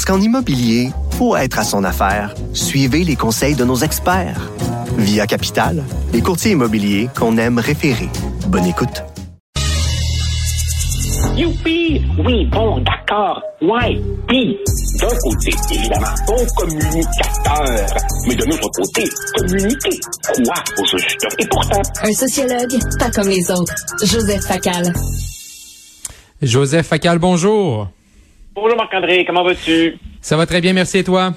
Parce qu'en immobilier, pour être à son affaire, suivez les conseils de nos experts. Via Capital, les courtiers immobiliers qu'on aime référer. Bonne écoute. Youpi! Oui, bon, d'accord. Ouais, puis, d'un côté, évidemment, bon communicateur, mais de l'autre côté, communiquer quoi au juste? Et pourtant, Un sociologue, pas comme les autres. Joseph Facal. Joseph Facal, bonjour. Bonjour Marc-André, comment vas-tu? Ça va très bien, merci et toi?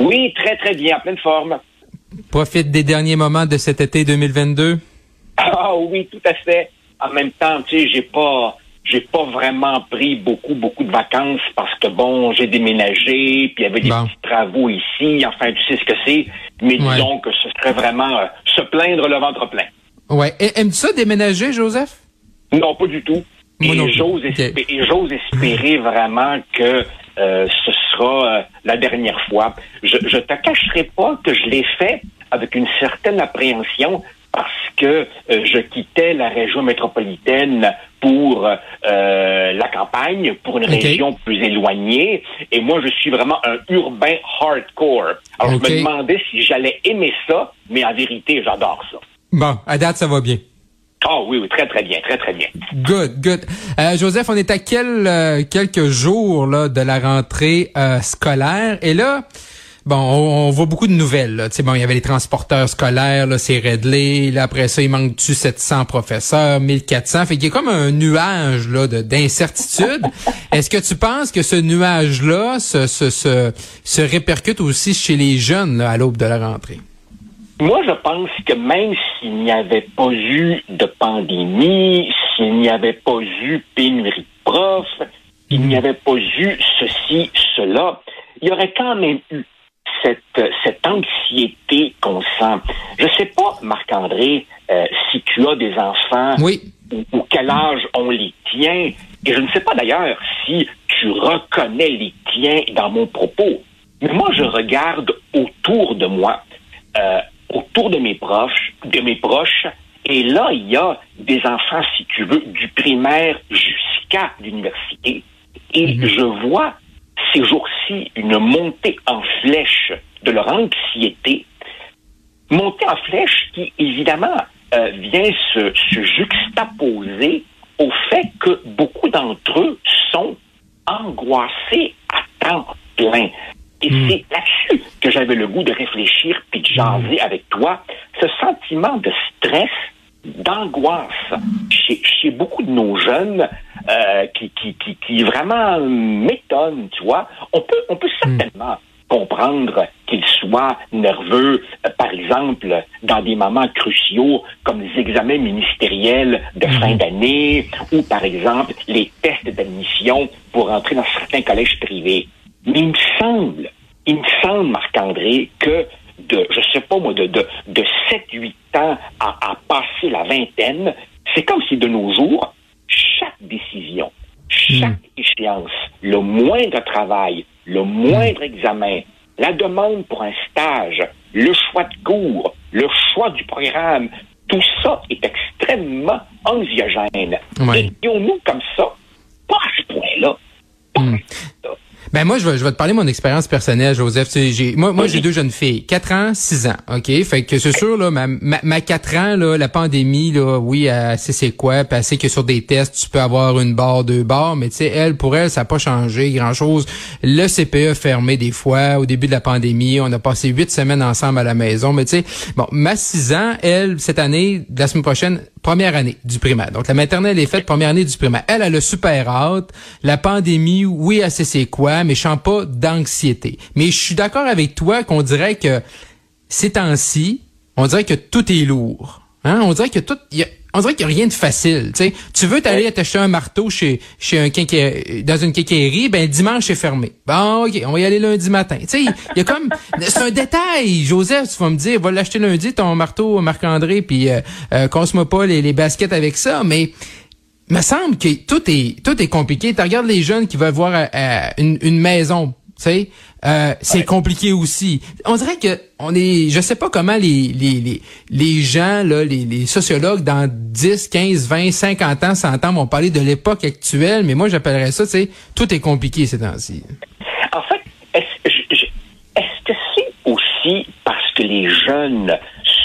Oui, très très bien, en pleine forme. Profite des derniers moments de cet été 2022. Ah oui, tout à fait. En même temps, tu sais, j'ai pas j'ai pas vraiment pris beaucoup, beaucoup de vacances parce que bon, j'ai déménagé, puis il y avait des Bon. petits travaux ici, enfin tu sais ce que c'est, mais Ouais. disons que ce serait vraiment euh, se plaindre le ventre plein. Ouais. Et- Aimes-tu ça déménager, Joseph? Non, pas du tout. Moi et j'ose espérer vraiment que euh, ce sera euh, la dernière fois. Je, je te cacherai pas que je l'ai fait avec une certaine appréhension parce que euh, je quittais la région métropolitaine pour la campagne, pour une région plus éloignée. Et moi, je suis vraiment un urbain hardcore. Alors, je me demandais si j'allais aimer ça, mais en vérité, j'adore ça. Bon, à date, ça va bien. Ah oui, oui, très, très bien, très, très bien. Good, good. Euh, Joseph, on est à quel, euh, quelques jours là, de la rentrée euh, scolaire? Et là, bon, on, on voit beaucoup de nouvelles. là. Tu sais, bon, il y avait les transporteurs scolaires, là, c'est réglé. Là, après ça, il manque-tu 700 professeurs, 1400. Fait qu'il y a comme un nuage là, de- d'incertitude. Est-ce que tu penses que ce nuage-là se, se, se, se répercute aussi chez les jeunes là, à l'aube de la rentrée? Moi, je pense que même s'il n'y avait pas eu de pandémie, s'il n'y avait pas eu pénurie de profs, s'il n'y avait pas eu ceci, cela, il y aurait quand même eu cette, cette anxiété qu'on sent. Je sais pas, Marc-André, euh, si tu as des enfants Oui. ou, ou quel âge on les tient. Et je ne sais pas d'ailleurs si tu reconnais les tiens dans mon propos. Mais moi, je regarde autour de moi, euh, autour de mes proches, de mes proches, et là, il y a des enfants, si tu veux, du primaire jusqu'à l'université. Et je vois ces jours-ci une montée en flèche de leur anxiété montée en flèche qui, évidemment, euh, vient se, se juxtaposer au fait que beaucoup d'entre eux sont angoissés à temps plein. Et c'est là-dessus que j'avais le goût de réfléchir puis de jaser avec toi. Ce sentiment de stress, d'angoisse chez, chez beaucoup de nos jeunes euh, qui, qui, qui, qui vraiment m'étonne, tu vois. On peut, on peut certainement comprendre qu'ils soient nerveux, euh, par exemple, dans des moments cruciaux comme les examens ministériels de fin d'année ou, par exemple, les tests d'admission pour entrer dans certains collèges privés. Mais il me semble, il me semble, Marc-André, que de, je sais pas moi, de, de, de 7-8 ans à, à passer la vingtaine, c'est comme si de nos jours, chaque décision, chaque échéance, le moindre travail, le moindre examen, la demande pour un stage, le choix de cours, le choix du programme, tout ça est extrêmement anxiogène. Ouais. Et nous comme ça, pas à ce point-là. Pas à ce point-là. Ben moi, je vais, je vais te parler de mon expérience personnelle, Joseph. Tu sais, j'ai, moi, moi j'ai deux jeunes filles, 4 ans, 6 ans, OK? Fait que c'est sûr, là, ma, ma, ma 4 ans, là, la pandémie, là, oui, elle sait c'est quoi, puis elle sait que sur des tests, tu peux avoir une barre, deux barres, mais tu sais, elle, pour elle, ça n'a pas changé grand-chose. Le CPE fermé des fois, au début de la pandémie, on a passé huit semaines ensemble à la maison, mais tu sais, bon, ma 6 ans, elle, cette année, la semaine prochaine, première année du primaire. Donc, la maternelle est faite, première année du primaire. Elle, a super hâte. La pandémie, oui, elle sait c'est quoi, mais je sens pas d'anxiété. Mais je suis d'accord avec toi qu'on dirait que ces temps-ci, on dirait que tout est lourd. Hein? On dirait que tout, y on dirait qu'il n'y a rien de facile. Tu sais, tu veux t'aller t'acheter un marteau chez chez un quinqué, dans une quincaillerie, ben dimanche c'est fermé. Bon, ok, on va y aller lundi matin. Tu sais, il y a comme c'est un détail. Joseph, tu vas me dire, va l'acheter lundi ton marteau Marc-André, puis euh, euh, moi pas les, les baskets avec ça, mais me semble que tout est tout est compliqué. Tu regardes les jeunes qui veulent voir euh, une, une maison sais, euh, c'est compliqué aussi. On dirait que on est, je sais pas comment les les les, les gens là, les, les sociologues dans 10, 15, 20, 50 ans, 100 ans vont parler de l'époque actuelle, mais moi j'appellerais ça, tu sais, tout est compliqué ces temps-ci. En fait, est-ce est-ce que c'est aussi parce que les jeunes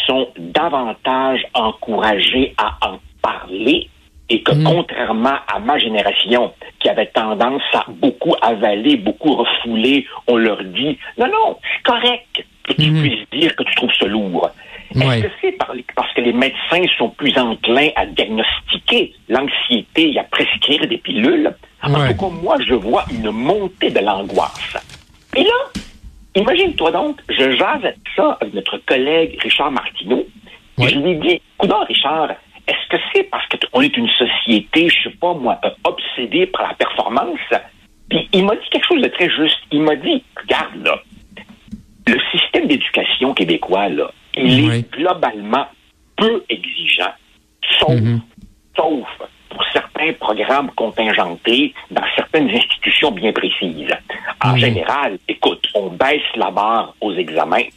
sont davantage encouragés à en parler et que mm. contrairement à ma génération qui avait tendance à beaucoup avaler, beaucoup refouler, on leur dit non, non, c'est correct que tu mm. puisses dire que tu trouves ça lourd. Est-ce que c'est parce que les médecins sont plus enclins à diagnostiquer l'anxiété et à prescrire des pilules? En tout cas, moi, je vois une montée de l'angoisse. Et là, imagine-toi donc, je jase ça avec notre collègue Richard Martineau. Et je lui dis, écoute, Richard, que c'est parce qu'on est une société, je sais pas moi, euh, obsédée par la performance? Puis il m'a dit quelque chose de très juste. Il m'a dit, regarde là, le système d'éducation québécois, là, il est globalement peu exigeant, sauf, mm-hmm. sauf pour certains programmes contingentés dans certaines institutions bien précises. En général, écoute, on baisse la barre aux examens,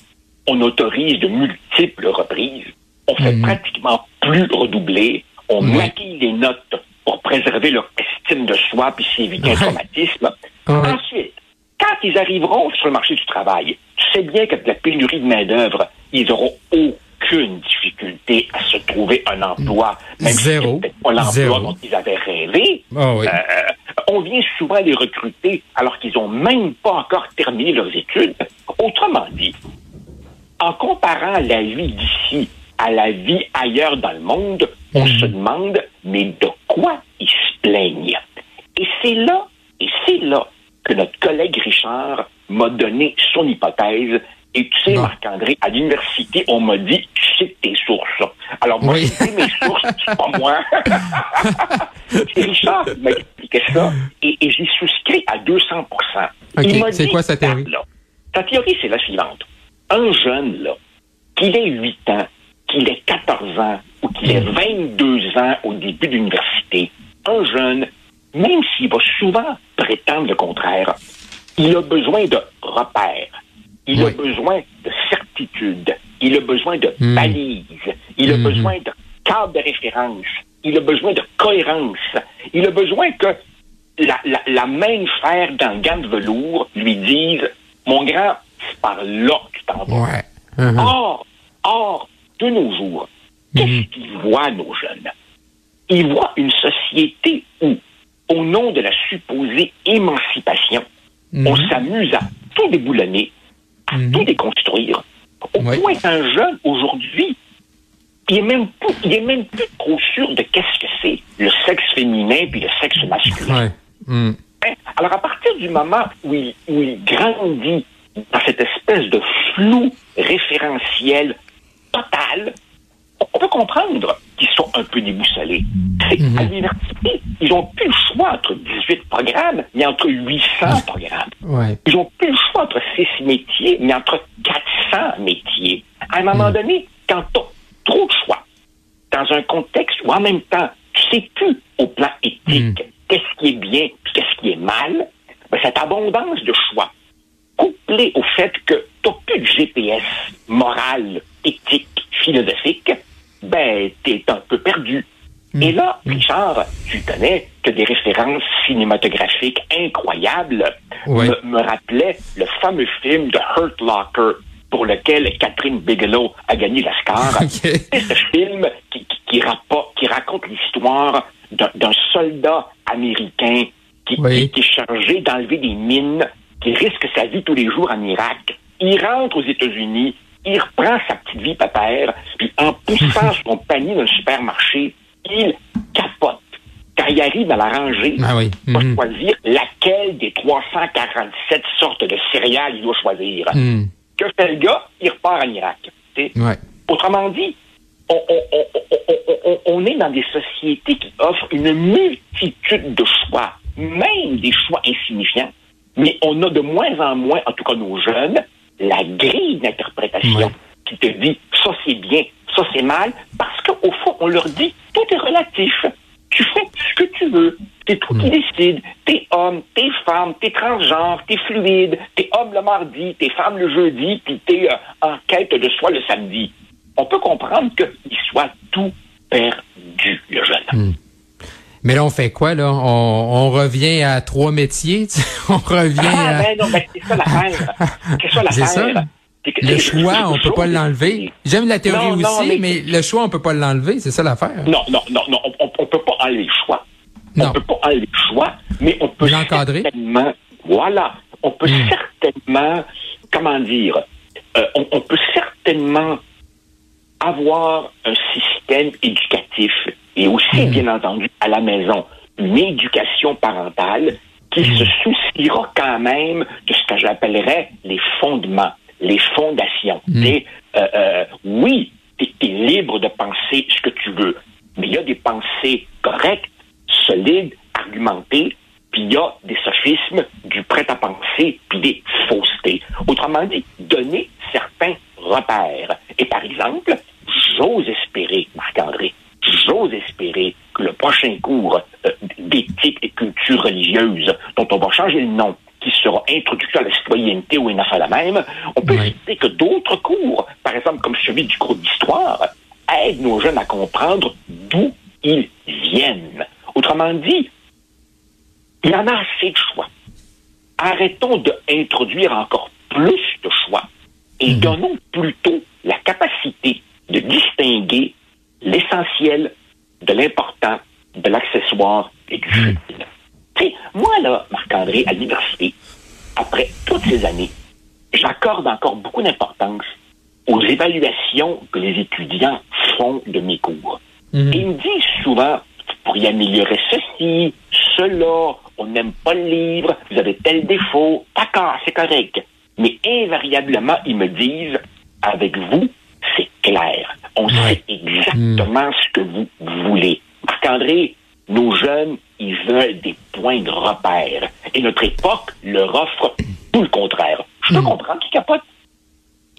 on autorise de multiples reprises, on fait mhm. pratiquement plus redoubler. On maquille les notes pour préserver leur estime de soi puis s'éviter un traumatisme. Ensuite, quand ils arriveront sur le marché du travail, tu sais bien qu'avec la pénurie de main-d'œuvre, ils n'auront aucune difficulté à se trouver un emploi, même Zéro. si pas l'emploi dont ils avaient rêvé. Ah euh, on vient souvent les recruter alors qu'ils n'ont même pas encore terminé leurs études. Autrement dit, en comparant la vie d'ici à la vie ailleurs dans le monde, on mhm. se demande, mais de quoi ils se plaignent? Et c'est là, et c'est là que notre collègue Richard m'a donné son hypothèse. Et tu sais, Marc-André, à l'université, on m'a dit, tu sais tes sources. Alors, moi, c'est mes sources, c'est pas moi. c'est Richard qui m'a expliqué ça. Et, j'y souscris à 200 C'est quoi sa théorie? sa théorie, c'est la suivante. Un jeune, là, qu'il ait 8 ans, qu'il ait 14 ans ou qu'il ait 22 mm. ans au début de l'université, un jeune, même s'il va souvent prétendre le contraire, il a besoin de repères, il a besoin de certitude, il a besoin de mm. balises, il a mm-hmm. besoin de cadre de référence, il a besoin de cohérence, il a besoin que la, la, la main faire dans le gant de velours lui dise Mon grand, c'est par là que tu t'en vas. Mm-hmm. Or, or, de nos jours, qu'est-ce mhm. qu'ils voient, nos jeunes? Ils voient une société où, au nom de la supposée émancipation, mhm. on s'amuse à tout déboulonner, à mhm. tout déconstruire, au point qu'un jeune, aujourd'hui, il est même plus, même trop sûr de qu'est-ce que c'est le sexe féminin puis le sexe masculin. Hein? Alors, à partir du moment où il, où il grandit dans cette espèce de flou référentiel total, on peut comprendre qu'ils sont un peu déboussolés. Mhm. À l'université, ils n'ont plus le choix entre 18 programmes, mais entre 800 programmes. Ils n'ont plus le choix entre 6 métiers, mais entre 400 métiers. À un moment mhm. donné, quand tu as trop de choix, dans un contexte où en même temps, tu sais plus au plan éthique mhm. qu'est-ce qui est bien et qu'est-ce qui est mal, ben, cette abondance de choix, couplée au fait que tu n'as plus de GPS moral philosophique, ben, t'es un peu perdu. Hmm. Et là, Richard, tu connais que des références cinématographiques incroyables me, rappelaient le fameux film de Hurt Locker pour lequel Catherine Bigelow a gagné l'Oscar. C'est ce film qui, qui, qui raconte l'histoire d'un soldat américain qui, qui est chargé d'enlever des mines, qui risque sa vie tous les jours en Irak. Il rentre aux États-Unis, il reprend sa petite vie père, puis en poussant son panier dans le supermarché, il capote. Quand il arrive à la rangée, ah oui. il va mhm. choisir laquelle des 347 sortes de céréales il doit choisir. Mhm. Que fait le gars? Il repart en Irak. Ouais. Autrement dit, on, est dans des sociétés qui offrent une multitude de choix, même des choix insignifiants, mais on a de moins en moins, en tout cas nos jeunes, la grille d'interprétation qui te dit ça c'est bien, ça c'est mal, parce qu'au fond, on leur dit tout est relatif. Tu fais ce que tu veux. C'est toi qui décides. T'es homme, t'es femme, t'es transgenre, t'es fluide, t'es homme le mardi, t'es femme le jeudi, puis t'es euh, en quête de soi le samedi. On peut comprendre qu'il soit tout perdu, le jeune. Hmm. Mais là, on fait quoi, là? On, revient à trois métiers? on revient ah, à... Ben non, ben, c'est ça l'affaire. C'est ça l'affaire. Le choix, on peut pas l'enlever. J'aime la théorie aussi, mais... le choix, on peut pas l'enlever. C'est ça l'affaire. Non, non, non, non. On, on peut pas enlever le choix. Non. On peut pas enlever le choix, mais on peut certainement... Voilà. On peut hmm. certainement... Comment dire? Euh, on, on peut certainement avoir un système éducatif et aussi, hmm. bien entendu, à la maison, une éducation parentale qui hmm. se souciera quand même de ce que j'appellerais les fondements, les fondations. Mm. Euh, euh, oui, tu es, libre de penser ce que tu veux, mais il y a des pensées correctes, solides, argumentées, puis il y a des sophismes, du prêt à penser, puis des faussetés. Autrement dit, donner certains repères. Et par exemple, j'ose espérer, Marc-André, j'ose espérer que le prochain cours euh, d'éthique et culture religieuse, dont on va changer le nom, qui sera introduit à la citoyenneté ou une affaire la même, on peut citer que d'autres cours, par exemple comme celui du cours d'histoire, aident nos jeunes à comprendre d'où ils viennent. Autrement dit, il y en a assez de choix. Arrêtons d'introduire encore plus de choix et mhm. donnons plutôt la capacité de distinguer l'essentiel de l'important, de l'accessoire et du mhm. futile. moi, là, Marc-André, à l'université, après toutes ces années, j'accorde encore beaucoup d'importance aux évaluations que les étudiants font de mes cours. Mhm. Ils me disent souvent, pour y améliorer ceci, cela, on n'aime pas le livre, vous avez tel défaut, d'accord, c'est correct. Mais invariablement, ils me disent, avec vous, c'est clair. On sait exactement hmm. ce que vous voulez. Marc-André, nos jeunes, ils veulent des points de repère. Et notre époque leur offre tout le contraire. Je peux hmm. comprendre qu'ils capotent.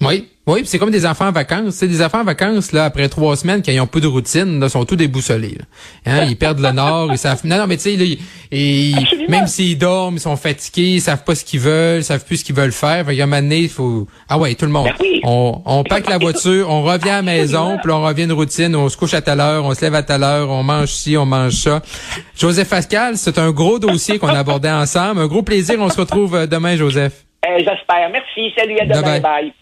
Oui, oui, c'est comme des enfants en vacances. C'est des enfants en vacances là après trois semaines qui ont peu de routine, là, sont tous déboussolés. Hein, ils perdent le nord, ils savent. Non, non, mais tu sais, et même s'ils dorment, ils sont fatigués, ils savent pas ce qu'ils veulent, ils savent plus ce qu'ils veulent faire. Fait qu'à un moment donné, il faut. Ah ouais, tout le monde. Ben on, on pack la voiture, on revient à la maison, puis on revient une routine, on se couche à telle heure, on se lève à telle heure, on mange ci, on mange ça. Joseph Pascal, c'est un gros dossier qu'on a abordé ensemble. Un gros plaisir. On se retrouve euh, demain, Joseph. Eh, j'espère. Merci. Salut à demain. bye.